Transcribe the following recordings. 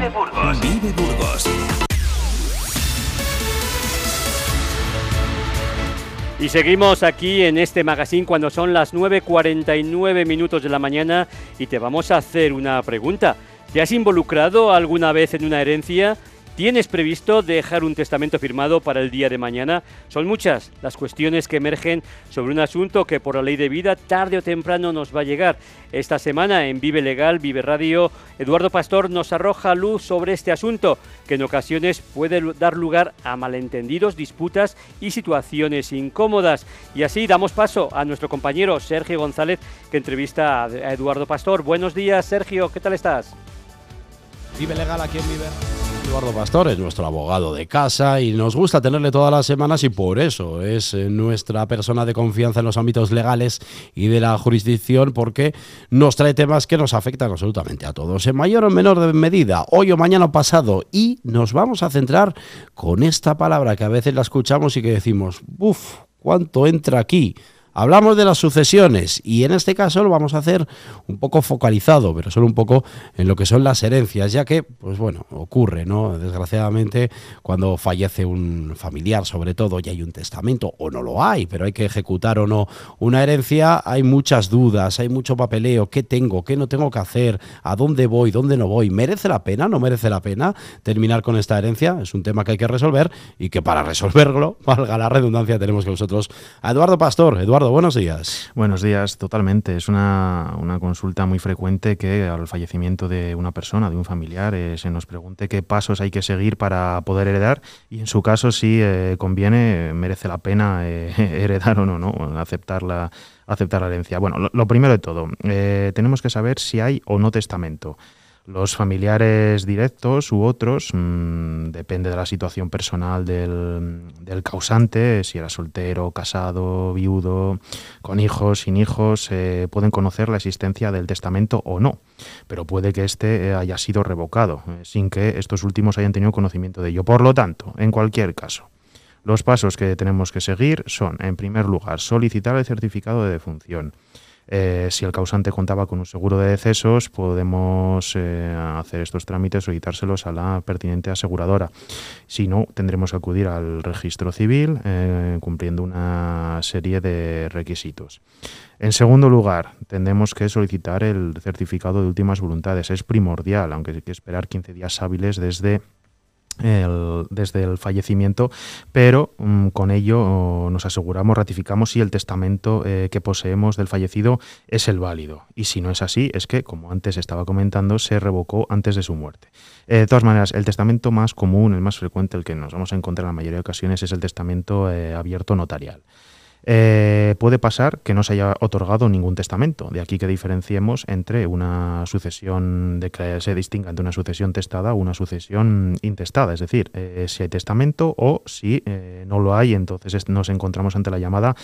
Vive Burgos. Vive Burgos. Y seguimos aquí en este magazine cuando son las 9.49 minutos de la mañana y te vamos a hacer una pregunta. ¿Te has involucrado alguna vez en una herencia? ¿Tienes previsto dejar un testamento firmado para el día de mañana? Son muchas las cuestiones que emergen sobre un asunto que por la ley de vida tarde o temprano nos va a llegar. Esta semana en Vive Legal, Vive Radio, Eduardo Pastor nos arroja luz sobre este asunto que en ocasiones puede dar lugar a malentendidos, disputas y situaciones incómodas. Y así damos paso a nuestro compañero Sergio González que entrevista a Eduardo Pastor. Buenos días Sergio, ¿qué tal estás? Vive Legal, ¿a quién vive? Eduardo Pastor es nuestro abogado de casa y nos gusta tenerle todas las semanas y por eso es eh, nuestra persona de confianza en los ámbitos legales y de la jurisdicción porque nos trae temas que nos afectan absolutamente a todos, en mayor o menor medida, hoy o mañana o pasado. Y nos vamos a centrar con esta palabra que a veces la escuchamos y que decimos, uff, ¿cuánto entra aquí? Hablamos de las sucesiones y en este caso lo vamos a hacer un poco focalizado, pero solo un poco en lo que son las herencias, ya que, pues bueno, ocurre, ¿no? Desgraciadamente, cuando fallece un familiar, sobre todo, y hay un testamento, o no lo hay, pero hay que ejecutar o no una herencia, hay muchas dudas, hay mucho papeleo, ¿qué tengo? ¿Qué no tengo que hacer? ¿A dónde voy? ¿Dónde no voy? ¿Merece la pena? ¿No merece la pena terminar con esta herencia? Es un tema que hay que resolver y que para resolverlo, valga la redundancia, tenemos que nosotros a Eduardo Pastor. Eduardo, buenos días. Buenos días, totalmente. Es una, consulta muy frecuente que al fallecimiento de una persona, de un familiar, eh, se nos pregunte qué pasos hay que seguir para poder heredar y en su caso si eh, conviene, merece la pena eh, heredar o no, ¿no? Aceptar la, aceptar la herencia. Bueno, lo primero de todo, tenemos que saber si hay o no testamento. Los familiares directos u otros, mm, depende de la situación personal del, causante, si era soltero, casado, viudo, con hijos, sin hijos, eh, pueden conocer la existencia del testamento o no, pero puede que éste eh, haya sido revocado, eh, sin que estos últimos hayan tenido conocimiento de ello. Por lo tanto, en cualquier caso, los pasos que tenemos que seguir son, en primer lugar, solicitar el certificado de defunción. Eh, si el causante contaba con un seguro de decesos, podemos eh, hacer estos trámites, solicitárselos a la pertinente aseguradora. Si no, tendremos que acudir al registro civil eh, cumpliendo una serie de requisitos. En segundo lugar, tendremos que solicitar el certificado de últimas voluntades. Es primordial, aunque hay que esperar 15 días hábiles desde desde el fallecimiento, pero mm, con ello nos aseguramos, ratificamos si el testamento eh, que poseemos del fallecido es el válido. Y si no es así, es que, como antes estaba comentando, se revocó antes de su muerte. Eh, de todas maneras, el testamento más común, el más frecuente, el que nos vamos a encontrar en la mayoría de ocasiones, es el testamento eh, abierto notarial. Eh, puede pasar que no se haya otorgado ningún testamento. De aquí que diferenciemos entre una sucesión de que se distinga entre una sucesión testada o una sucesión intestada. Es decir, eh, si hay testamento o si eh, no lo hay, entonces nos encontramos ante la llamada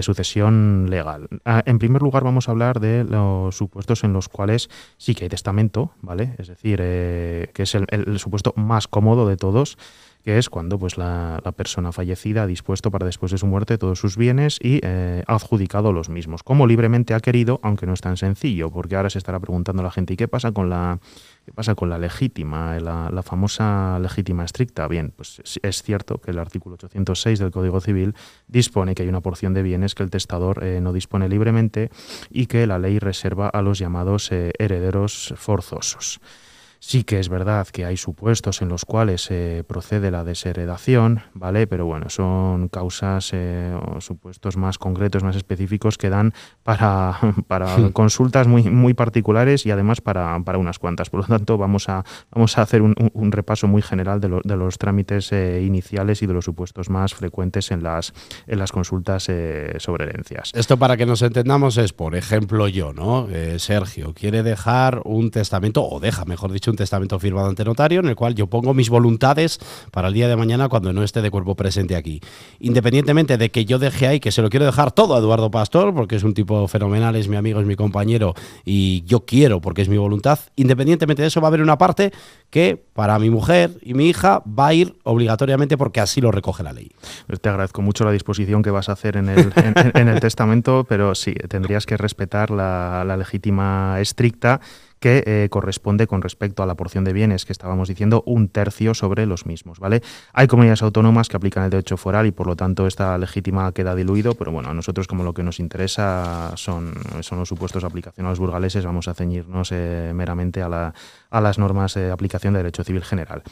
sucesión legal. Ah, en primer lugar, vamos a hablar de los supuestos en los cuales sí que hay testamento, ¿vale? Es decir, que es el supuesto más cómodo de todos que es cuando pues, la, persona fallecida ha dispuesto para después de su muerte todos sus bienes y eh, ha adjudicado los mismos, como libremente ha querido, aunque no es tan sencillo, porque ahora se estará preguntando la gente, ¿y qué pasa con la, qué pasa con la legítima, la, famosa legítima estricta? Bien, pues es cierto que el artículo 806 del Código Civil dispone que hay una porción de bienes que el testador eh, no dispone libremente y que la ley reserva a los llamados eh, herederos forzosos. Sí que es verdad que hay supuestos en los cuales se procede la desheredación, ¿vale? Pero bueno, son causas eh, o supuestos más concretos, más específicos que dan para, para consultas muy, muy particulares y además para, para, unas cuantas. Por lo tanto, vamos a, vamos a hacer un, repaso muy general de, de los trámites eh, iniciales y de los supuestos más frecuentes en las, en las consultas eh, sobre herencias. Esto para que nos entendamos es, por ejemplo, yo, ¿no? Sergio quiere dejar un testamento, o deja, mejor dicho, un testamento firmado ante notario en el cual yo pongo mis voluntades para el día de mañana cuando no esté de cuerpo presente aquí. Independientemente de que yo deje ahí, que se lo quiero dejar todo a Eduardo Pastor, porque es un tipo fenomenal, es mi amigo, es mi compañero y yo quiero porque es mi voluntad, independientemente de eso va a haber una parte que para mi mujer y mi hija va a ir obligatoriamente porque así lo recoge la ley. Pues te agradezco mucho la disposición que vas a hacer en el, en, el testamento, pero sí, tendrías que respetar la, la legítima estricta que eh, corresponde con respecto a la porción de bienes que estábamos diciendo un tercio sobre los mismos, ¿vale? Hay comunidades autónomas que aplican el derecho foral y por lo tanto esta legítima queda diluido, pero bueno, a nosotros como lo que nos interesa son, son los supuestos de aplicación a los burgaleses, vamos a ceñirnos eh, meramente a, la, a, las normas de aplicación de derecho civil general.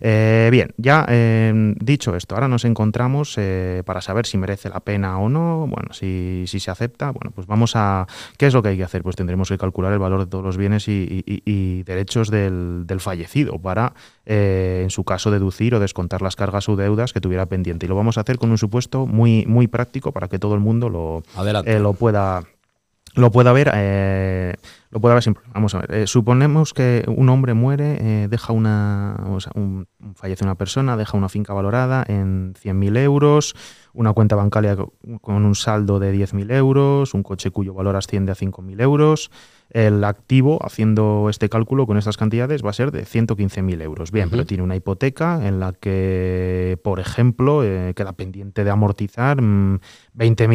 Eh, bien, ya dicho esto, ahora nos encontramos para saber si merece la pena o no, bueno, si, si se acepta, bueno, pues vamos a... ¿Qué es lo que hay que hacer? Pues tendremos que calcular el valor de todos los bienes y, derechos del, fallecido para, eh, en su caso, deducir o descontar las cargas o deudas que tuviera pendiente. Y lo vamos a hacer con un supuesto muy, muy práctico para que todo el mundo lo, eh, lo pueda lo pueda ver eh, lo pueda ver sin Vamos a ver. suponemos que un hombre muere, deja una. O sea, fallece una persona, deja una finca valorada en 100.000 euros, una cuenta bancaria con un saldo de 10.000 euros, un coche cuyo valor asciende a 5.000 euros, el activo, haciendo este cálculo con estas cantidades, va a ser de 115.000 euros. Bien, pero tiene una hipoteca en la que, por ejemplo, eh, queda pendiente de amortizar 20.000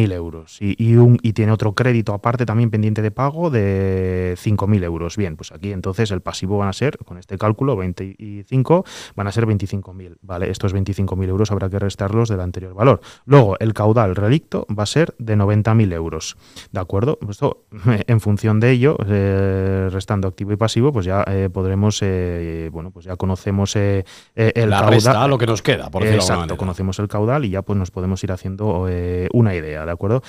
mm, euros y, un, y tiene otro crédito aparte también pendiente de pago de 5.000 euros. Bien, pues aquí entonces el pasivo van a ser, con este cálculo, 25, van a ser 25.000. ¿vale? Estos 25.000 euros habrá que restarlos del anterior valor. Luego, el caudal relicto va a ser de 90.000 euros. ¿De acuerdo? Esto, en función de ello, eh, restando activo y pasivo, pues ya eh, podremos, eh, bueno, pues ya conocemos el La caudal. lo que nos queda, por Exacto, conocemos el caudal y ya pues nos podemos ir haciendo una idea, ¿de acuerdo?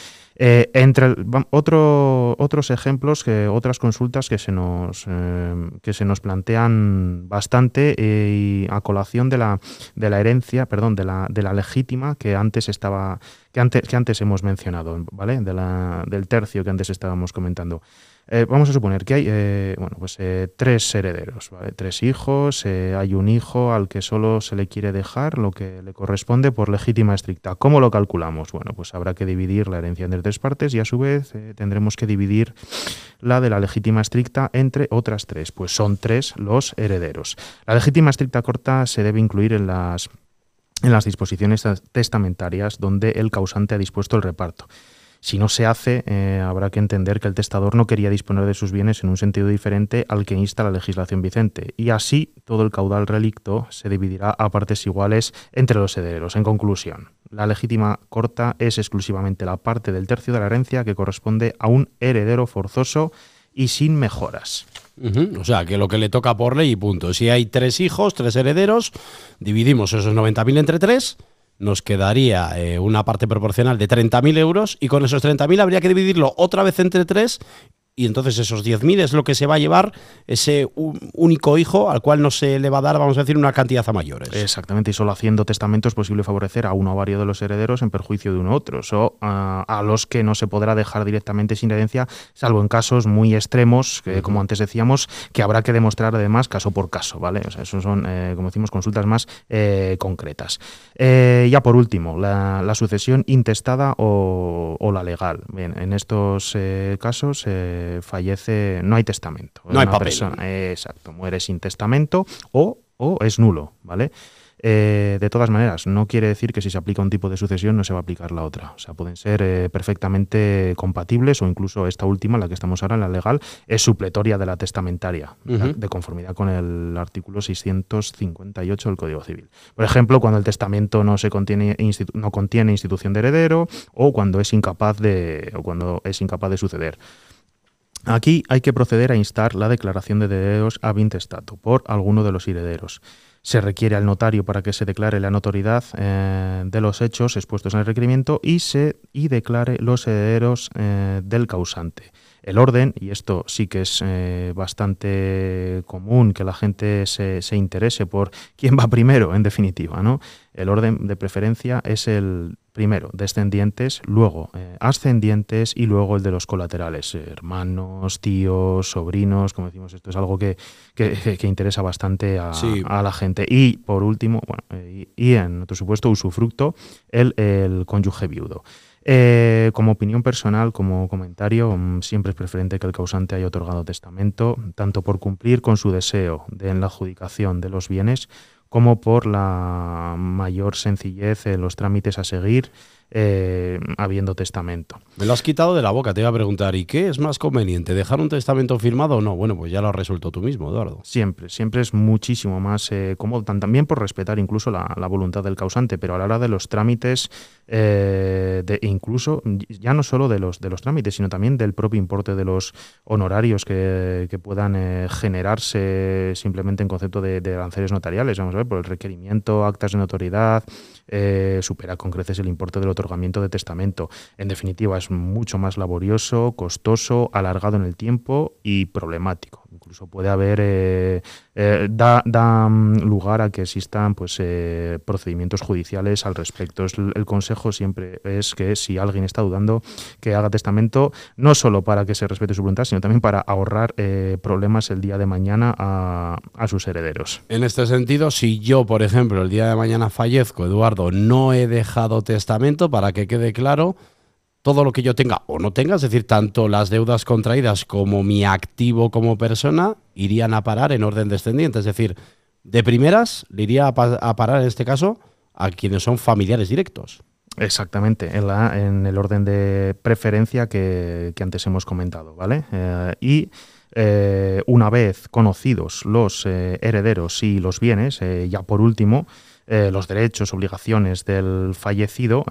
entre otro, otros ejemplos, que, otras consultas que se nos, que se nos plantean bastante y a colación de la, de la herencia, perdón, de la, de la legítima que antes estaba, que antes, que antes hemos mencionado, ¿vale? De la, del tercio que antes estábamos comentando. Eh, vamos a suponer que hay eh, bueno, pues, eh, tres herederos, tres hijos, hay un hijo al que solo se le quiere dejar lo que le corresponde por legítima estricta. ¿Cómo lo calculamos? Bueno, pues habrá que dividir la herencia entre tres partes y a su vez tendremos que dividir la de la legítima estricta entre otras tres, pues son tres los herederos. La legítima estricta corta se debe incluir en las en las disposiciones testamentarias donde el causante ha dispuesto el reparto. Si no se hace, eh, habrá que entender que el testador no quería disponer de sus bienes en un sentido diferente al que insta la legislación vicente, y así todo el caudal relicto se dividirá a partes iguales entre los herederos. En conclusión, la legítima corta es exclusivamente la parte del tercio de la herencia que corresponde a un heredero forzoso y sin mejoras. O sea, que lo que le toca por ley y punto. Si hay tres hijos, tres herederos, dividimos esos 90.000 entre tres nos quedaría eh, una parte proporcional de 30.000 euros y con esos 30.000 habría que dividirlo otra vez entre tres y entonces esos 10.000 es lo que se va a llevar ese único hijo al cual no se le va a dar, vamos a decir, una cantidad a mayores. Exactamente, y solo haciendo testamento es posible favorecer a uno o varios de los herederos en perjuicio de uno u otro, o a, los que no se podrá dejar directamente sin herencia, salvo en casos muy extremos, que, como antes decíamos, que habrá que demostrar además caso por caso, ¿vale? O sea, eso son, eh, como decimos, consultas más eh, concretas. Eh, ya por último, la, sucesión intestada o, la legal. Bien, en estos casos fallece, no hay testamento. No hay papel. Persona, exacto, muere sin testamento o, o es nulo, ¿vale? Eh, de todas maneras, no quiere decir que si se aplica un tipo de sucesión no se va a aplicar la otra. O sea, pueden ser eh, perfectamente compatibles o incluso esta última, la que estamos ahora, en la legal, es supletoria de la testamentaria, de conformidad con el artículo 658 del Código Civil. Por ejemplo, cuando el testamento no, se contiene, no contiene institución de heredero o cuando es incapaz de, o cuando es incapaz de suceder. Aquí hay que proceder a instar la declaración de herederos a intestato por alguno de los herederos. Se requiere al notario para que se declare la notoriedad eh, de los hechos expuestos en el requerimiento y se y declare los herederos eh, del causante el orden, y esto sí que es eh, bastante común que la gente se, se, interese por quién va primero, en definitiva, ¿no? El orden de preferencia es el primero, descendientes, luego eh, ascendientes y luego el de los colaterales, hermanos, tíos, sobrinos, como decimos, esto es algo que, que, interesa bastante a, a, la gente. Y por último, bueno, eh, y, en otro supuesto, usufructo, el, el cónyuge viudo. Eh, como opinión personal, como comentario, mm, siempre es preferente que el causante haya otorgado testamento, tanto por cumplir con su deseo de en la adjudicación de los bienes, como por la mayor sencillez en los trámites a seguir eh, habiendo testamento. Me lo has quitado de la boca, te iba a preguntar, ¿y qué es más conveniente? ¿Dejar un testamento firmado o no? Bueno, pues ya lo has resuelto tú mismo, Eduardo. Siempre, siempre es muchísimo más eh, cómodo, también por respetar incluso la, voluntad del causante, pero a la hora de los trámites, eh, de, incluso ya no solo de los, de los trámites, sino también del propio importe de los honorarios que, puedan generarse simplemente en concepto de, de aranceles notariales, vamos a ver, por el requerimiento, actas de notoriedad, supera con creces el importe del otorgamiento de testamento. En definitiva, es mucho más laborioso, costoso, alargado en el tiempo y problemático. Incluso puede haber, eh, eh, da, mm, lugar a que existan pues, eh, procedimientos judiciales al respecto. el consejo siempre es que si alguien está dudando, que haga testamento, no solo para que se respete su voluntad, sino también para ahorrar problemas el día de mañana a, a sus herederos. En este sentido, si yo, por ejemplo, el día de mañana fallezco, Eduardo, no he dejado testamento, para que quede claro, todo lo que yo tenga o no tenga, es decir, tanto las deudas contraídas como mi activo como persona, irían a parar en orden descendiente. Es decir, de primeras le iría a, parar en este caso a quienes son familiares directos. Exactamente, en, la, en el orden de preferencia que, antes hemos comentado, ¿vale? Eh, y eh, una vez conocidos los eh, herederos y los bienes, ya por último, los derechos, obligaciones del fallecido,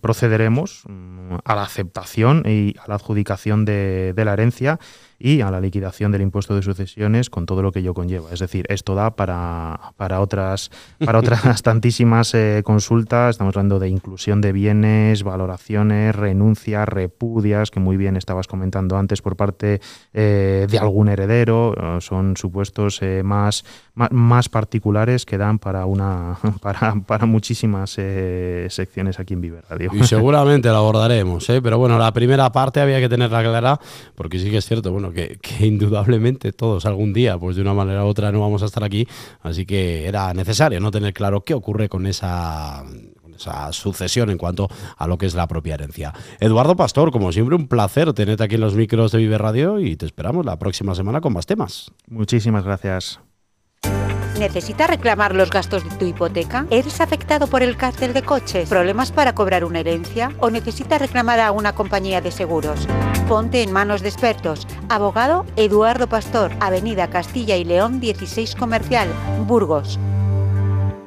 procederemos a la aceptación y a la adjudicación de, la herencia y a la liquidación del impuesto de sucesiones con todo lo que ello conlleva. Es decir, esto da para, para otras, para otras tantísimas eh, consultas. Estamos hablando de inclusión de bienes, valoraciones, renuncias, repudias, que muy bien estabas comentando antes por parte eh, de algún heredero. Eh, son supuestos más, más, particulares que dan para, una, para, para muchísimas secciones aquí en Vive Radio. Y seguramente la abordaremos, pero bueno, la primera parte había que tenerla clara porque sí que es cierto, bueno, que, indudablemente todos algún día, pues de una manera u otra no vamos a estar aquí, así que era necesario no tener claro qué ocurre con esa esa sucesión en cuanto a lo que es la propia herencia. Eduardo Pastor, como siempre, un placer tenerte aquí en los micros de Vive Radio y te esperamos la próxima semana con más temas. Muchísimas gracias. ¿Necesitas reclamar los gastos de tu hipoteca? ¿Eres afectado por el cártel de coches? ¿Problemas para cobrar una herencia? ¿O necesitas reclamar a una compañía de seguros? Ponte en manos de expertos. Abogado Eduardo Pastor, Avenida Castilla y León 16 Comercial, Burgos